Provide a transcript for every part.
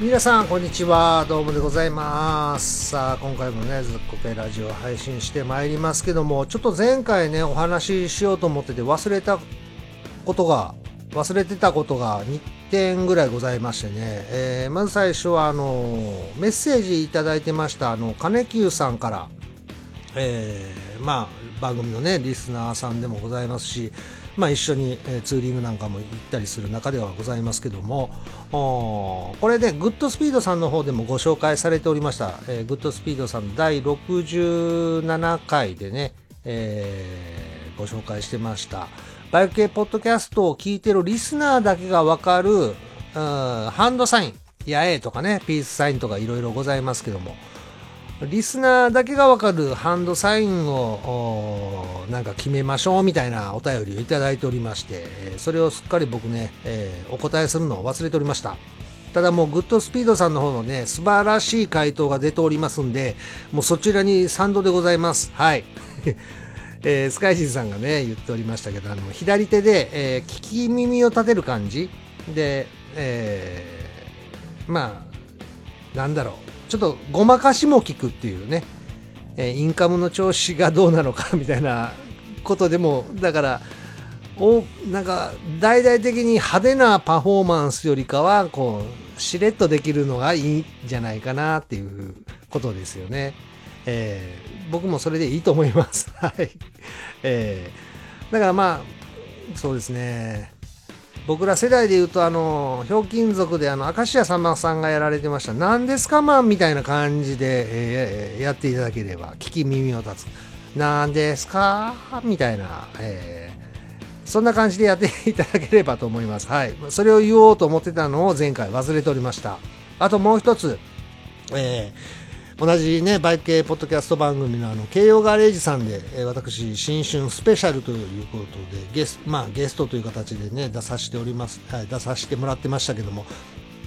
皆さんこんにちは。どうもでございます。さあ今回もねずっこけラジオ配信してまいりますけどもちょっと前回ねお話ししようと思ってて忘れたことが忘れてたことが2点ぐらいございましてね、えー、まず最初はあのメッセージいただいてましたあの金久さんから。えー、まあ番組のねリスナーさんでもございますしまあ、一緒に、えツーリングなんかも行ったりする中ではございますけどもこれで、ね、グッドスピードさんの方でもご紹介されておりました、えー、グッドスピードさん第67回でね、えー、ご紹介してました。バイク系ポッドキャストを聞いてるリスナーだけがわかる、ハンドサインやえとかねピースサインとかいろいろございますけどもリスナーだけがわかるハンドサインをなんか決めましょうみたいなお便りをいただいておりましてそれをすっかり僕ね、えー、お答えするのを忘れておりました。ただもうグッドスピードさんの方のね素晴らしい回答が出ておりますんでもうそちらに賛同でございます。はい。えー、スカイジンさんがね言っておりましたけどあの左手で、えー、聞き耳を立てる感じで、えー、まあなんだろう。ちょっとごまかしも効くっていうね、えインカムの調子がどうなのかみたいなことでもだからおなんか大々的に派手なパフォーマンスよりかはこうしれっとできるのがいいんじゃないかなっていうことですよね。えー、僕もそれでいいと思います。はい。えー、だからまあそうですね。僕ら世代で言うとあのひょうきん族であの明石家さんまさんがやられてました「何ですかマン」みたいな感じで、えー、やっていただければ聞き耳を立つ「何ですか?」みたいな、えー、そんな感じでやっていただければと思います。はい。それを言おうと思ってたのを前回忘れておりました。あともう一つえー同じね、バイク系ポッドキャスト番組のあの、慶応ガレージさんで、えー、私、新春スペシャルということで、ゲス,、まあ、ゲストという形でね、出させております、はい、出させてもらってましたけども、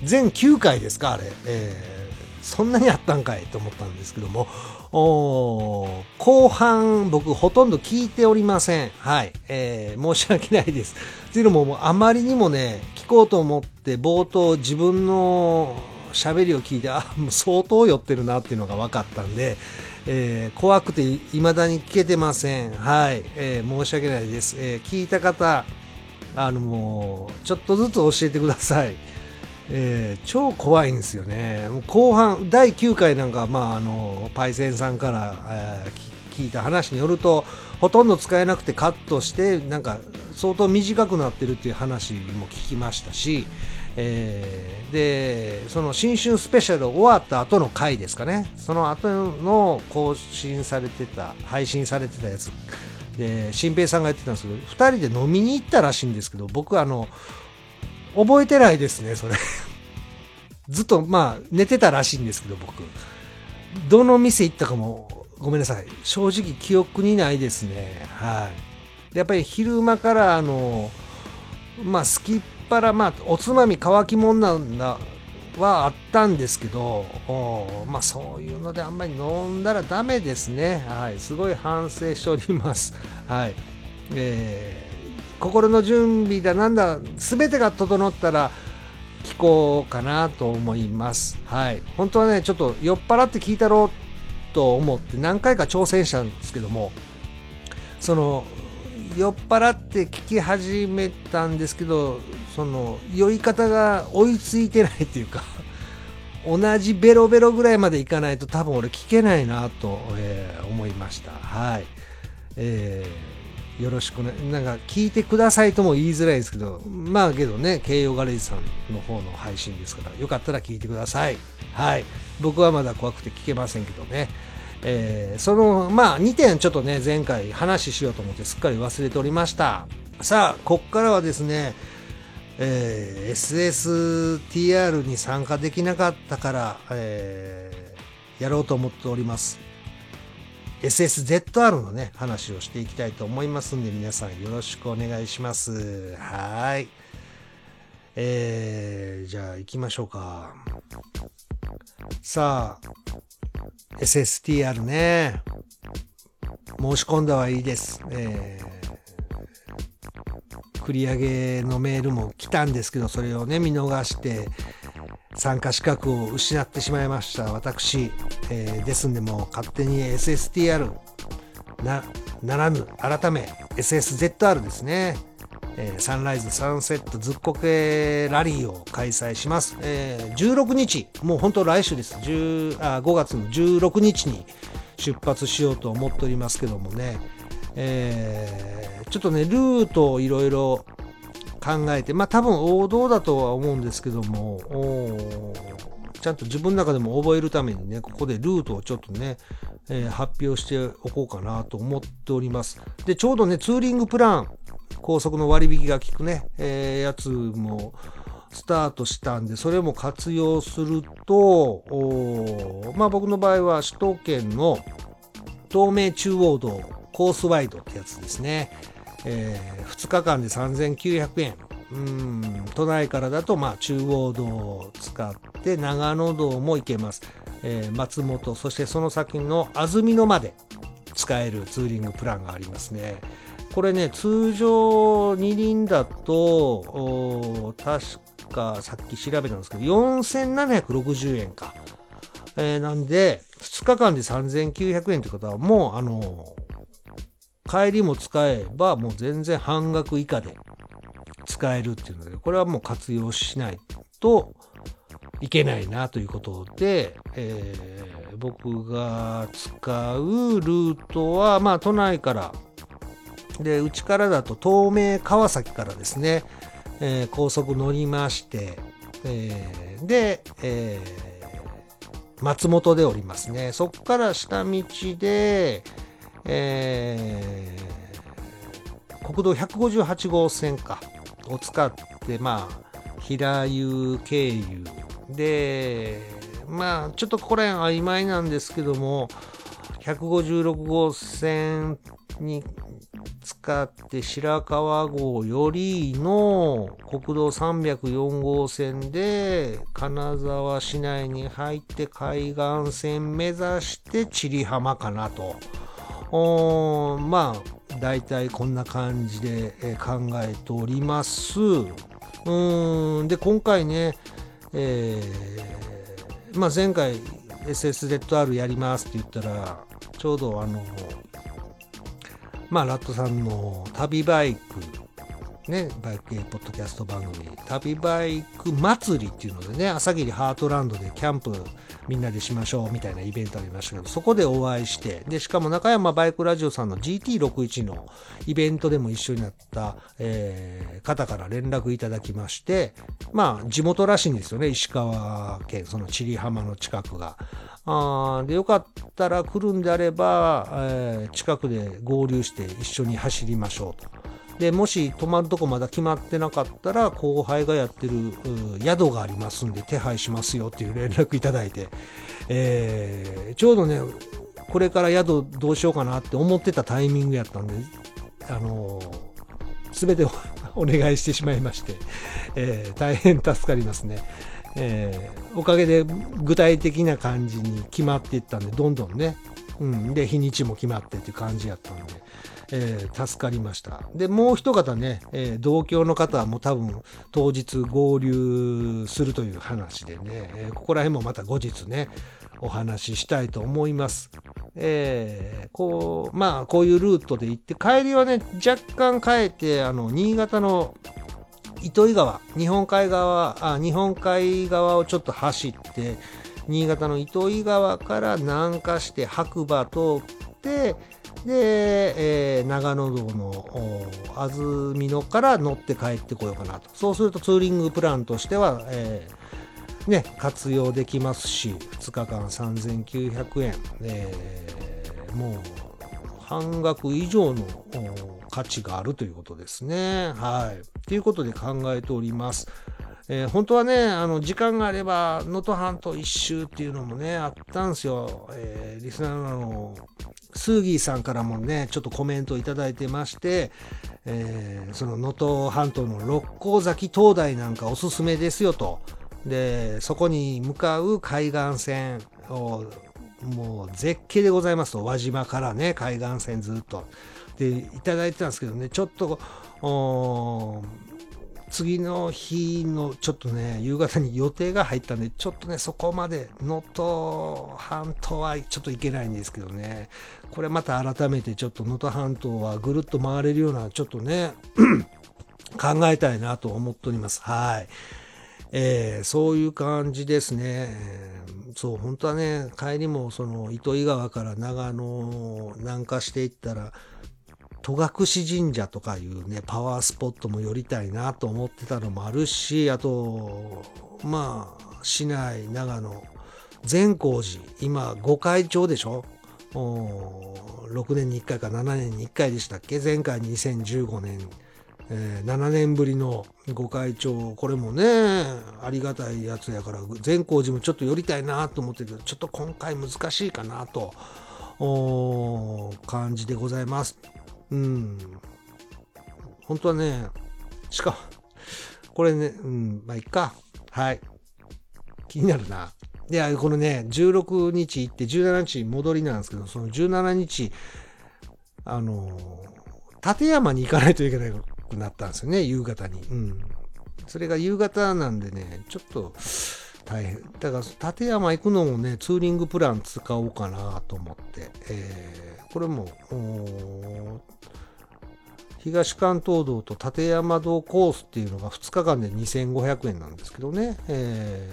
全9回ですか、あれ。えー、そんなにあったんかいと思ったんですけども、お後半僕ほとんど聞いておりません。はい。えー、申し訳ないです。というのももうあまりにもね、聞こうと思って冒頭自分の喋りを聞いて、あ、もう相当酔ってるなっていうのが分かったんで、えー、怖くて未だに聞けてません。はい。えー、申し訳ないです。えー、聞いた方、あのもう、ちょっとずつ教えてください。えー、超怖いんですよね。後半、第9回なんか、まあ、あの、パイセンさんから、えー、聞いた話によると、ほとんど使えなくてカットして、なんか、相当短くなってるっていう話も聞きましたし、えー、でその新春スペシャル終わった後の回ですかね。その後の更新されてた配信されてたやつ。で新平さんが言ってたんですけど2人で飲みに行ったらしいんですけど僕あの覚えてないですねそれ。ずっとまあ寝てたらしいんですけど僕。どの店行ったかもごめんなさい。正直記憶にないですね。はい。やっぱり昼間からあのまあスキップらまあおつまみ乾きもんなんだはあったんですけどまあそういうのであんまり飲んだらダメですね。はい。すごい反省しております。はい。えー、心の準備だなんだ全てが整ったら聞こうかなと思います。はい。本当はねちょっと酔っ払って聞いたろうと思って何回か挑戦したんですけどもその酔っ払って聞き始めたんですけどその酔い方が追いついてないっていうか 同じベロベロぐらいまでいかないと多分俺聞けないなと、えー、思いました。はい、えー、よろしくね。なんか聞いてくださいとも言いづらいですけどまあけどね慶応ガレージさんの方の配信ですからよかったら聞いてください。はい。僕はまだ怖くて聞けませんけどね。えー、そのまあ2点ちょっとね前回話しようと思ってすっかり忘れておりました。さあこっからはですねえー、SSTR に参加できなかったから、えー、やろうと思っております。SSZR のね、話をしていきたいと思いますんで、皆さんよろしくお願いします。はい。えー、じゃあ行きましょうか。さあ、SSTR ね。申し込んだはいいです。えー繰り上げのメールも来たんですけど、それをね、見逃して、参加資格を失ってしまいました。私、えー、ですんでも勝手に SSTR なならぬ改め SSZR ですね、えー、サンライズサンセットずっこけラリーを開催します、えー、16日もう本当来週です。10あ5月の16日に出発しようと思っておりますけどもね、えー、ちょっとねルートをいろいろ考えて、まあ多分王道だとは思うんですけども、ちゃんと自分の中でも覚えるためにね、ここでルートをちょっとね、えー、発表しておこうかなと思っております。で、ちょうどね、ツーリングプラン、高速の割引が効くね、えー、やつもスタートしたんで、それも活用すると、まあ僕の場合は首都圏の東名中央道コースワイドってやつですね。えー、2日間で3900円。うん、都内からだと、まあ、中央道を使って長野道も行けます。えー、松本、そしてその先の安曇野まで使えるツーリングプランがありますね。これね、通常二輪だと、確かさっき調べたんですけど、4760円か。えー、なんで、2日間で3900円ってことは、もう、あの帰りも使えばもう全然半額以下で使えるっていうので、これはもう活用しないといけないなということで、えー、僕が使うルートは、まあ都内から、で、うちからだと東名川崎からですね、えー、高速乗りまして、えー、で、えー、松本でおりますね。そこから下道で、えー、国道158号線かを使って、まあ、平湯経由で、まあ、ちょっとこれ曖昧なんですけども、156号線に使って白川郷よりの国道304号線で金沢市内に入って海岸線目指して千里浜かなと。おまあ大体こんな感じで考えております。うんで今回ね、えーまあ、前回 SSZR やりますって言ったらちょうどあのまあラットさんの旅バイクね、バイク系ポッドキャスト番組、旅バイク祭りっていうのでね、朝霧ハートランドでキャンプみんなでしましょうみたいなイベントありましたけど、そこでお会いして、で、しかも中山バイクラジオさんの GT61 のイベントでも一緒になった、えー、方から連絡いただきまして、まあ、地元らしいんですよね、石川県、その千里浜の近くが。あでよかったら来るんであれば、えー、近くで合流して一緒に走りましょうと。でもし泊まるとこまだ決まってなかったら後輩がやってる宿がありますんで手配しますよっていう連絡いただいて、えー、ちょうどねこれから宿どうしようかなって思ってたタイミングやったんであのー、全て お願いしてしまいまして、えー、大変助かりますね。えー、おかげで具体的な感じに決まっていったんでどんどんね、うん、で日にちも決まってっていう感じやったんで、えー、助かりました。で、もう一方ね、えー、同郷の方はもう多分当日合流するという話でね、えー、ここら辺もまた後日ね、お話ししたいと思います。えー、こう、まあ、こういうルートで行って、帰りはね、若干帰って、あの、新潟の糸魚川、日本海側、あ、日本海側をちょっと走って、新潟の糸魚川から南下して白馬通って、で、えー、長野道の安曇野から乗って帰ってこようかなと。そうするとツーリングプランとしては、えー、ね、活用できますし、2日間3900円、えー、もう半額以上の価値があるということですね。はい。ということで考えております。えー、本当はね、あの、時間があれば、能登半島一周っていうのもね、あったんですよ。えー、リスナーのスーギーさんからもね、ちょっとコメントをいただいてまして、えー、その能登半島の六甲崎灯台なんかおすすめですよと。で、そこに向かう海岸線を、もう絶景でございますと。輪島からね、海岸線ずっと。で、いただいてたんですけどね、ちょっと、次の日のちょっとね、夕方に予定が入ったんで、ちょっとね、そこまで能登半島はちょっと行けないんですけどね、これまた改めてちょっと能登半島はぐるっと回れるような、ちょっとね、考えたいなと思っております。はい。えー、そういう感じですね。そう、本当はね、帰りもその糸魚川から長野南下していったら、戸隠神社とかいうね、パワースポットも寄りたいなと思ってたのもあるし、あと、まあ、市内、長野、善光寺、今、御開帳でしょ？6年に1回か7年に1回でしたっけ？前回2015年。えー、7年ぶりのご会長、これもね、ありがたいやつやから、善光寺もちょっと寄りたいなと思ってる、ちょっと今回難しいかなと、感じでございます。うん。本当はね、しかも、これね、うん、まあ、いっか。はい。気になるな。いや、このね、16日行って17日戻りなんですけど、その17日、あの立山に行かないといけなくなったんですよね、夕方に。うん。それが夕方なんでね、ちょっと大変。だから、立山行くのもね、ツーリングプラン使おうかなと思って、えー、これも、東関東道と立山道コースっていうのが2日間で2500円なんですけどね、え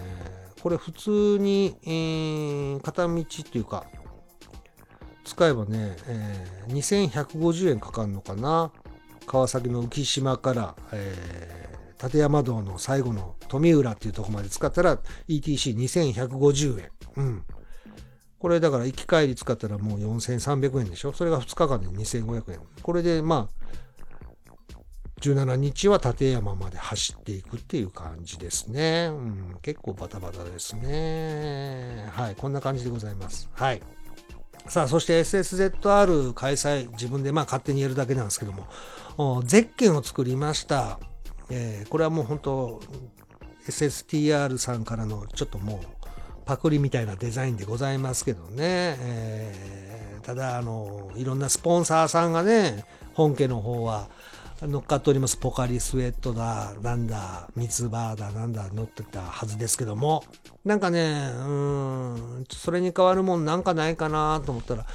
ー、これ普通に、えー、片道っていうか、使えばね、えー、2150円かかるのかな。川崎の浮島から、えー、立山道の最後の富浦っていうとこまで使ったら ETC2150 円。うん。これだから行き帰り使ったらもう4300円でしょ？それが2日間で2500円。これでまあ、17日は立山まで走っていくっていう感じですね。うん、結構バタバタですね。はい、こんな感じでございます。はい。さあ、そして SSZR 開催、自分でまあ勝手にやるだけなんですけども、ゼッケンを作りました。えー、これはもう本当 SSTR さんからのちょっともうパクリみたいなデザインでございますけどね、えー、ただあのいろんなスポンサーさんがね本家の方は乗っかっております。ポカリスエットだなんだ三つ葉だなんだ乗ってたはずですけども。なんかねうんそれに変わるもんなんかないかなと思ったら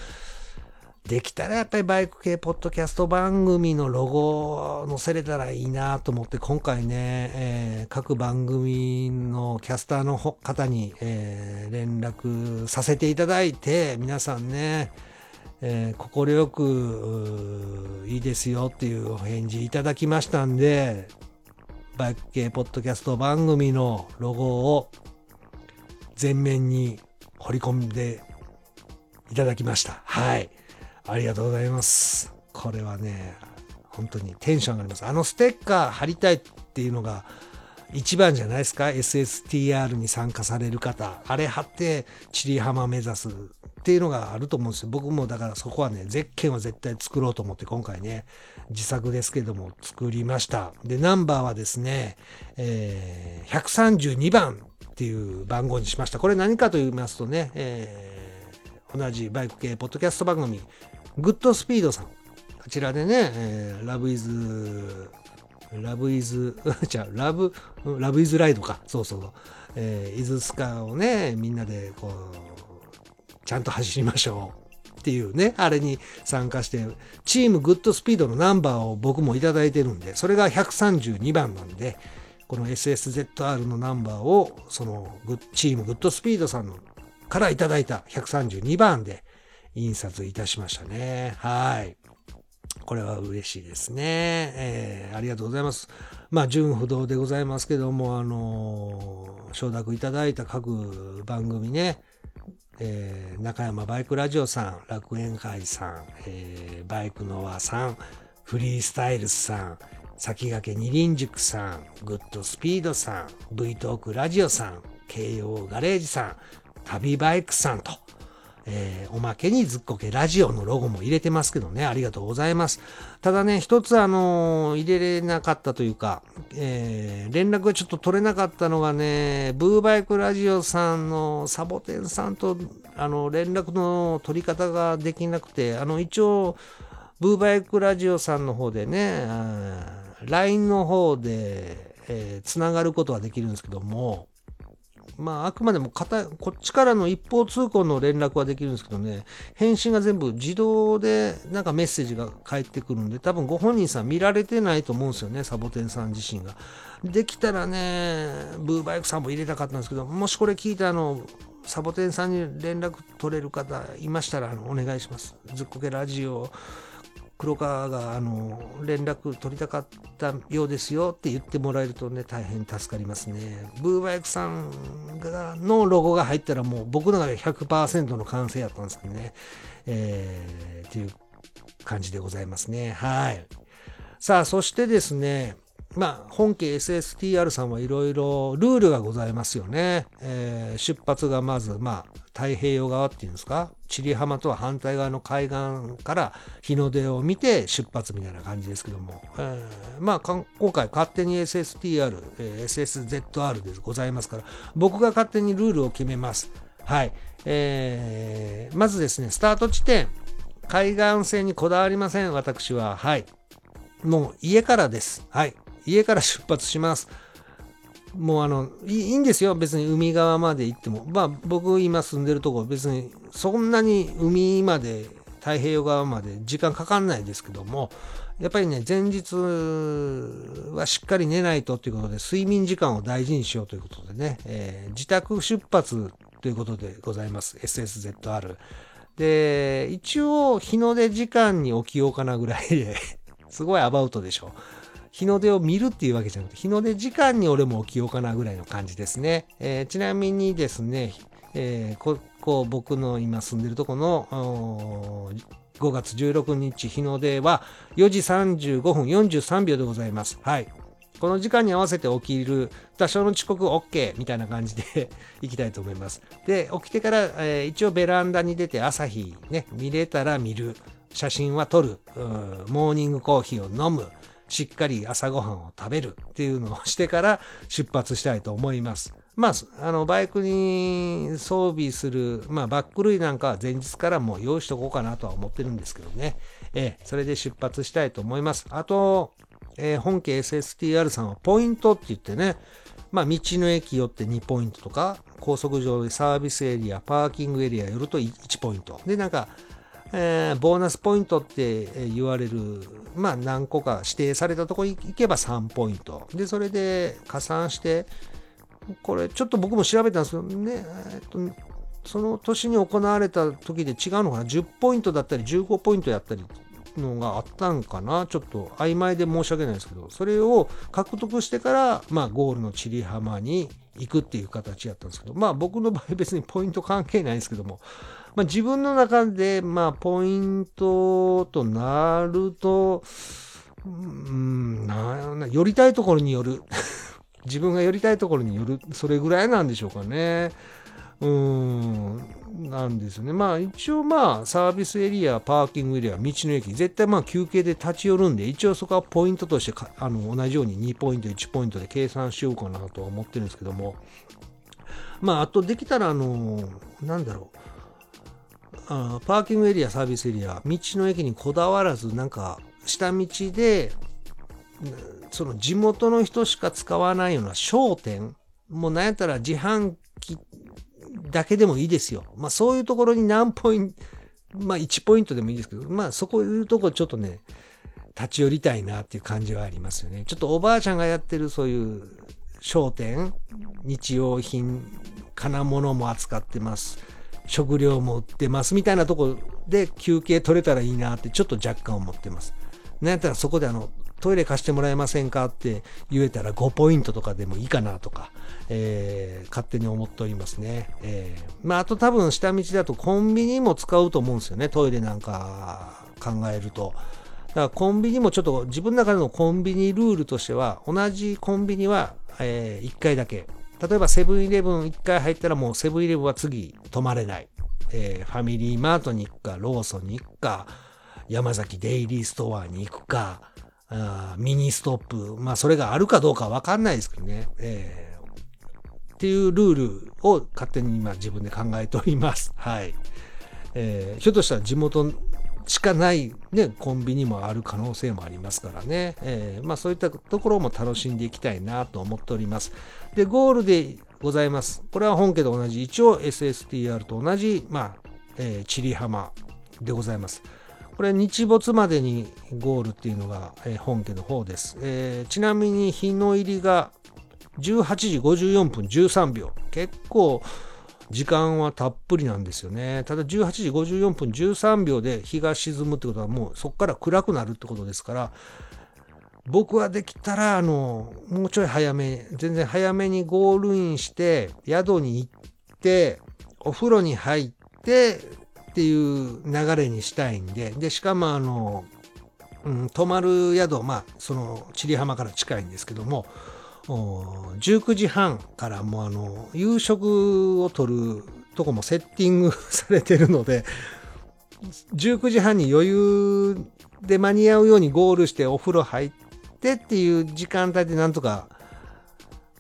できたらやっぱりバイク系ポッドキャスト番組のロゴを載せれたらいいなと思って今回ね、えー、各番組のキャスターの方に、えー、連絡させていただいて皆さんね、えー、快くいいですよっていうお返事いただきましたんでバイク系ポッドキャスト番組のロゴを前面に掘り込んでいただきました。はい。ありがとうございます。これはね、本当にテンション上がります。あのステッカー貼りたいっていうのが一番じゃないですか ?SSTR に参加される方。あれ貼ってチリ浜目指すっていうのがあると思うんですよ。僕もだからそこはね、ゼッケンは絶対作ろうと思って今回ね、自作ですけども作りました。で、ナンバーはですね、えー、132番っていう番号にしました。これ何かと言いますとね、えー、同じバイク系ポッドキャスト番組、グッドスピードさん。こちらでね、えー、ラブイズ、ラブイズ、じゃあ、ラブ、ラブイズライドか。そうそう。えー、イズスカをね、みんなでこう、ちゃんと走りましょう。っていうね、あれに参加して、チームグッドスピードのナンバーを僕もいただいてるんで、それが132番なんで、この SSZR のナンバーを、そのチームグッドスピードさんのからいただいた132番で、印刷いたしましたね。はい。これは嬉しいですね。えー、ありがとうございます。まあ、純不動でございますけども、あのー、承諾いただいた各番組ね、えー、中山バイクラジオさん、楽園会さん、えー、バイクノアさん、フリースタイルスさん、先駆け二輪塾さん、グッドスピードさん、V トークラジオさん、京葉ガレージさん、旅バイクさんと、えー、おまけにずっこけラジオのロゴも入れてますけどね、ありがとうございます。ただね、一つあのー、入れれなかったというか、えー、連絡がちょっと取れなかったのがね、ブーバイクラジオさんのサボテンさんと、あの、連絡の取り方ができなくて、あの、一応、ブーバイクラジオさんの方でね、LINE の方で、えー、つながることはできるんですけども、まあ、あくまでもこっちからの一方通行の連絡はできるんですけどね、返信が全部自動でなんかメッセージが返ってくるんで、多分ご本人さん見られてないと思うんですよね、サボテンさん自身が。できたらね、ブーバイクさんも入れたかったんですけど、もしこれ聞いたの、サボテンさんに連絡取れる方いましたら、お願いします。ずっこけラジオ黒川があの連絡取りたかったようですよって言ってもらえるとね、大変助かりますね。ブーバイクさんがのロゴが入ったらもう僕の中で100%の完成やったんですけどね。えー、っていう感じでございますね。はい。さあ、そしてですね、まあ、本家 SSTR さんはいろいろルールがございますよね。えー、出発がまず、まあ、太平洋側っていうんですか、千里浜とは反対側の海岸から日の出を見て出発みたいな感じですけども、えー、まあ、今回勝手に SSTR、えー、SSZR でございますから、僕が勝手にルールを決めます。はい。えー、まずですね、スタート地点、海岸線にこだわりません、私は。はい。もう家からです。はい。家から出発します。もうあのいいんですよ。別に海側まで行っても。まあ僕今住んでるとこ別にそんなに海まで太平洋側まで時間かかんないですけどもやっぱりね前日はしっかり寝ないとということで睡眠時間を大事にしようということでね、えー、自宅出発ということでございます。SSZR で一応日の出時間に起きようかなぐらいですごいアバウトでしょ。日の出を見るっていうわけじゃなくて、日の出時間に俺も起きようかなぐらいの感じですね。えー、ちなみにですね、えー、ここ僕の今住んでるとこの5月16日日の出は4時35分43秒でございます。はい。この時間に合わせて起きる多少の遅刻 OK みたいな感じで 行きたいと思います。で、起きてから、えー、一応ベランダに出て朝日ね、見れたら見る。写真は撮る。モーニングコーヒーを飲む。しっかり朝ごはんを食べるっていうのをしてから出発したいと思います。まあ、あの、バイクに装備する、まあ、バック類なんかは前日からもう用意しとこうかなとは思ってるんですけどね。えそれで出発したいと思います。あと、えー、本家 SSTR さんはポイントって言ってね、まあ、道の駅寄って2ポイントとか、高速上でサービスエリア、パーキングエリア寄ると1ポイント。で、なんか、えー、ボーナスポイントって言われる、まあ何個か指定されたとこ行けば3ポイント。で、それで加算して、これちょっと僕も調べたんですけどね、えっと、その年に行われた時で違うのかな、10ポイントだったり15ポイントやったりのがあったんかな、ちょっと曖昧で申し訳ないですけど、それを獲得してから、まあゴールの千里浜に行くっていう形やったんですけど、まあ僕の場合別にポイント関係ないんですけども、まあ、自分の中で、まあ、ポイントとなると、うん、な、寄りたいところによる。自分が寄りたいところによる。それぐらいなんでしょうかね。うん、なんですね。まあ一応まあサービスエリア、パーキングエリア、道の駅、絶対まあ休憩で立ち寄るんで、一応そこはポイントとしてあの同じように2ポイント、1ポイントで計算しようかなとは思ってるんですけども、まああとできたらあの、なんだろう。あパーキングエリアサービスエリア道の駅にこだわらずなんか下道でその地元の人しか使わないような商店もうなんやったら自販機だけでもいいですよ。まあそういうところに何ポイント、まあ1ポイントでもいいですけど、まあそこいうとこちょっとね、立ち寄りたいなっていう感じはありますよね。ちょっとおばあちゃんがやってるそういう商店、日用品、金物も扱ってます。食料も売ってますみたいなとこで休憩取れたらいいなってちょっと若干思ってます。なんやったらそこであのトイレ貸してもらえませんかって言えたら5ポイントとかでもいいかなとか、えー、勝手に思っておりますね。えー、まあ、あと多分下道だとコンビニも使うと思うんですよね。トイレなんか考えると。だからコンビニもちょっと自分の中でのコンビニルールとしては同じコンビニは、えー、1回だけ例えばセブンイレブン1回入ったらもうセブンイレブンは次泊まれない。えー、ファミリーマートに行くか、ローソンに行くか、山崎デイリーストアに行くか、あミニストップ、まあそれがあるかどうかわかんないですけどね。えー、っていうルールを勝手に今自分で考えております。はい。えー、ひょっとしたら地元しかない、ね、コンビニもある可能性もありますからね、えー、まあ、そういったところも楽しんでいきたいなと思っております。で、ゴールでございます。これは本家と同じ、一応 SSTR と同じ、まあ、えー、チリ浜でございます。これ日没までにゴールっていうのが、えー、本家の方です、えー、ちなみに日の入りが18時54分13秒。結構時間はたっぷりなんですよね。ただ18時54分13秒で日が沈むってことはもうそこから暗くなるってことですから、僕はできたら、あの、もうちょい早め、全然早めにゴールインして、宿に行って、お風呂に入って、っていう流れにしたいんで、で、しかもあの、うん、泊まる宿、まあ、その、千里浜から近いんですけども、19時半からもうあの、夕食をとるとこもセッティングされてるので、19時半に余裕で間に合うようにゴールしてお風呂入ってっていう時間帯でなんとか、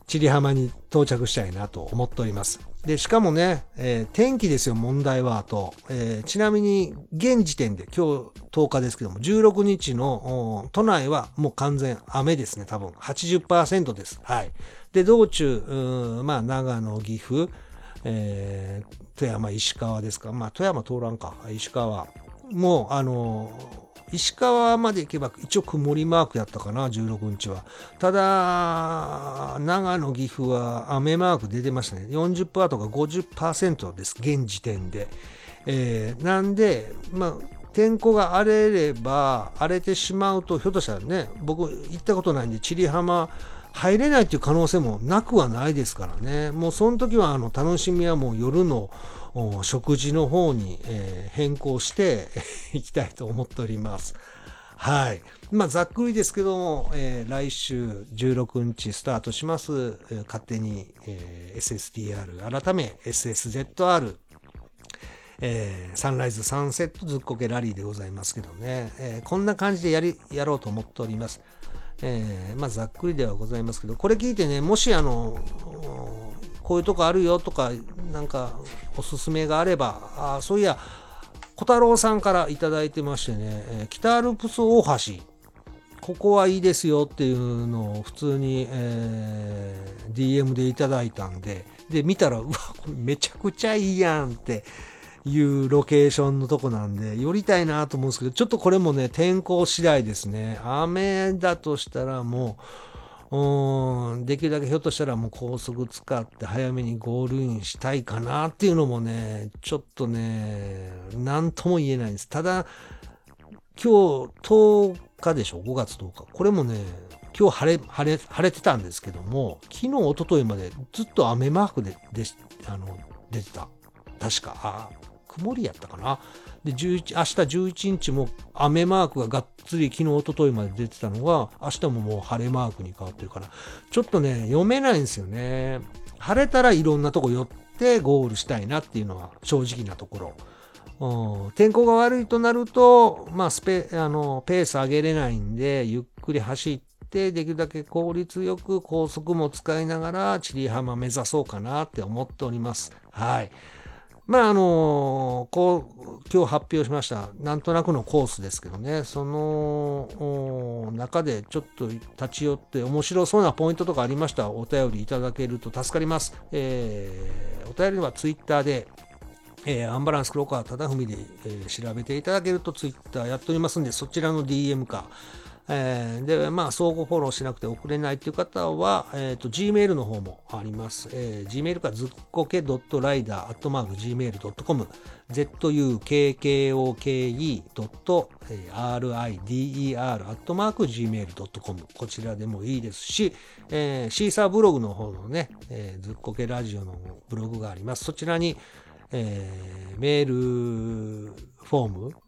千里浜に到着したいなと思っております。で、しかもね、えー、天気ですよ、問題は、と。えー、ちなみに、現時点で、今日10日ですけども、16日の都内はもう完全雨ですね、多分。80%です。はい。で、道中、まあ、長野、岐阜、えー、富山、石川ですか。まあ、富山通らんか。石川。もう、あの石川まで行けば一応曇りマークやったかな、16日は。ただ、長野、岐阜は雨マーク出てましたね。40%とか50%です、現時点で。えー、なんで、まあ、天候が荒れれば、荒れてしまうと、ひょっとしたらね、僕行ったことないんで、千里浜入れないっていう可能性もなくはないですからね。もうその時はあの楽しみはもう夜の食事の方に、えー、変更して いきたいと思っております。はい。まあ、ざっくりですけども、えー、来週16日スタートします、勝手に、えー、SSTR、改め SSZR、えー、サンライズサンセットずっこけラリーでございますけどね、えー、こんな感じでやり、やろうと思っております。えー、まあ、ざっくりではございますけど、これ聞いてね、もしあの、こういうとこあるよとか、なんかおすすめがあれば、あそういや、小太郎さんから頂いてましてね、え北アルプス大橋、ここはいいですよっていうのを普通に、えー、DM でいただいたんで、で、見たら、うわ、これめちゃくちゃいいやんっていうロケーションのとこなんで、寄りたいなと思うんですけど、ちょっとこれもね、天候次第ですね。雨だとしたらもう、うん、できるだけひょっとしたらもう高速使って早めにゴールインしたいかなっていうのもね、ちょっとね、なんとも言えないんです。ただ、今日10日でしょ ?5 月10日。これもね、今日晴れ、晴れ、晴れてたんですけども、昨日、一昨日までずっと雨マークで、であの、出てた。確か、曇りやったかな。で、11、明日11日も雨マークががっつり昨日、一昨日まで出てたのが、明日ももう晴れマークに変わってるから、ちょっとね、読めないんですよね。晴れたらいろんなとこ寄ってゴールしたいなっていうのは正直なところ。うん、天候が悪いとなると、まあ、スペ、あの、ペース上げれないんで、ゆっくり走って、できるだけ効率よく高速も使いながら、チリ浜目指そうかなって思っております。はい。まああのこう今日発表しました。なんとなくのコースですけどね。その中でちょっと立ち寄って面白そうなポイントとかありましたらお便りいただけると助かります、えー、お便りはツイッターでえー、アンバランス黒川忠文で、えー、調べていただけるとツイッターやっておりますんでそちらの DM か。えー、で、まあ、相互フォローしなくて送れないという方は、えっ、ー、と、Gmail の方もあります。えー、Gmail かずっこけ .rider.gmail.com zukkoke.rider.gmail.com こちらでもいいですし、えー、シーサーブログの方のね、えー、ずっこけラジオのブログがあります。そちらに、えー、メールフォーム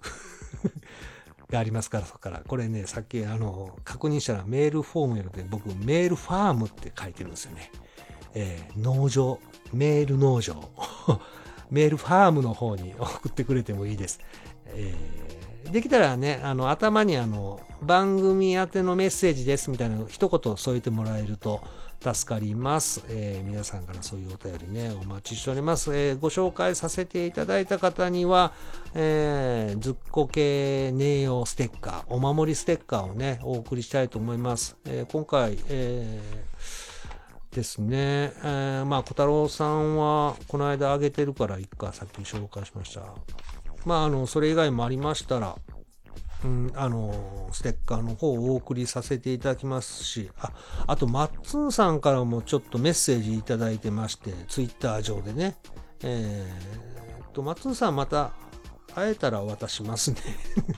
がありますから、そこから。これね、さっきあの、確認したらメールフォームやので、僕、メールファームって書いてるんですよね。えー、農場、メール農場。メールファームの方に送ってくれてもいいです。えー、できたらね、あの、頭にあの、番組宛てのメッセージですみたいな一言添えてもらえると助かります。えー、皆さんからそういうお便りね、お待ちしております。えー、ご紹介させていただいた方には、えー、ずっこけ名誉ステッカー、お守りステッカーをね、お送りしたいと思います。え今回、えですね。え、まあ、小太郎さんは、この間あげてるから、一回さっき紹介しました。まあ、あの、それ以外もありましたら、うん、あの、ステッカーの方をお送りさせていただきますし、あ、あと、マッツンさんからもちょっとメッセージいただいてまして、ツイッター上でね、えー、と、マッツンさんまた会えたら渡しますね。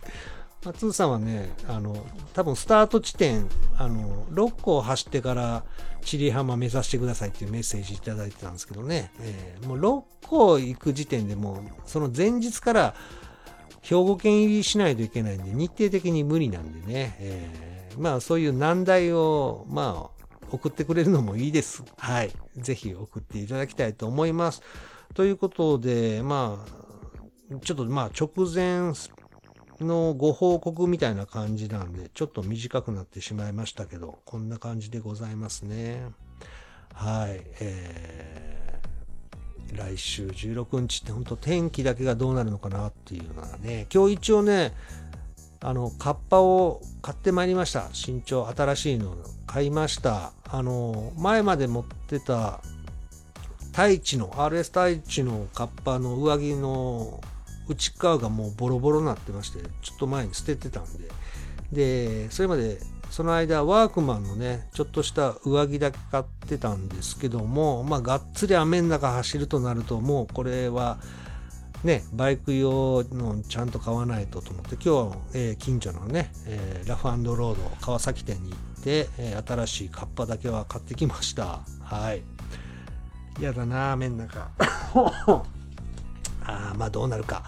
松さんはね、あの、多分スタート地点、あの、6個を走ってから千里浜目指してくださいっていうメッセージいただいてたんですけどね、えー、もう6個行く時点でもう、その前日から兵庫県入りしないといけないんで、日程的に無理なんでね、えー、まあそういう難題を、まあ、送ってくれるのもいいです。はい。ぜひ送っていただきたいと思います。ということで、まあ、ちょっとまあ直前のご報告みたいな感じなんで、ちょっと短くなってしまいましたけど、こんな感じでございますね。はい。えー、来週16日って本当天気だけがどうなるのかなっていうのはね、今日一応ね、あの、カッパを買ってまいりました。身長新しいの買いました。あの、前まで持ってた太一の、RS 太一のカッパの上着の内側がもうボロボロになってまして、ちょっと前に捨ててたんで、で、それまで、その間、ワークマンのね、ちょっとした上着だけ買ってたんですけども、まあ、がっつり雨の中走るとなると、もうこれは、ね、バイク用のちゃんと買わないとと思って、今日、えー、近所のね、えー、ラフロード川崎店に行って、えー、新しいカッパだけは買ってきました。はい。嫌だな、雨の中。あまあどうなるか。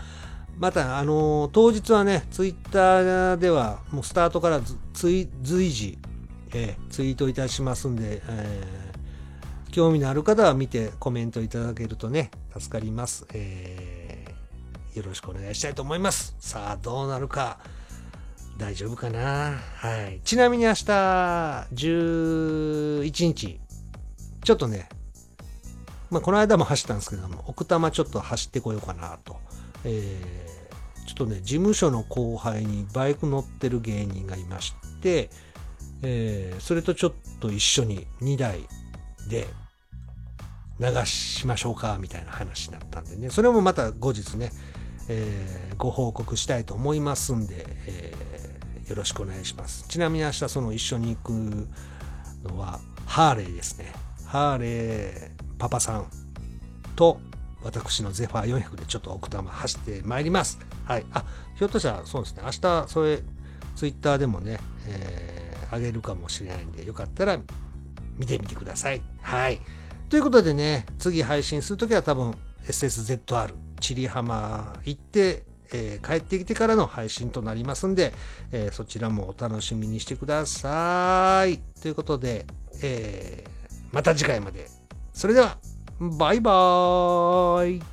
また、あのー、当日はね、ツイッターではもうスタートから随時、えー、ツイートいたしますんで、えー、興味のある方は見てコメントいただけるとね、助かります。えー、よろしくお願いしたいと思います。さあ、どうなるか。大丈夫かなはい。ちなみに明日、11日、ちょっとね、まあ、この間も走ったんですけども、奥多摩ちょっと走ってこようかなと。えー、ちょっとね、事務所の後輩にバイク乗ってる芸人がいまして、えー、それとちょっと一緒に2台で流しましょうか、みたいな話になったんでね、それもまた後日ね、えー、ご報告したいと思いますんで、えー、よろしくお願いします。ちなみに明日その一緒に行くのは、ハーレーですね。ハーレーパパさんと私のゼファー400でちょっと奥多摩走ってまいります。はい。あ、ひょっとしたらそうですね、明日それツイッターでもね、えー、あげるかもしれないんで、よかったら見てみてください。はい。ということでね、次配信するときは多分 SSZR、チリ浜行って、えー、帰ってきてからの配信となりますんで、えー、そちらもお楽しみにしてください。ということで、えー、また次回までそれでは、バイバーイ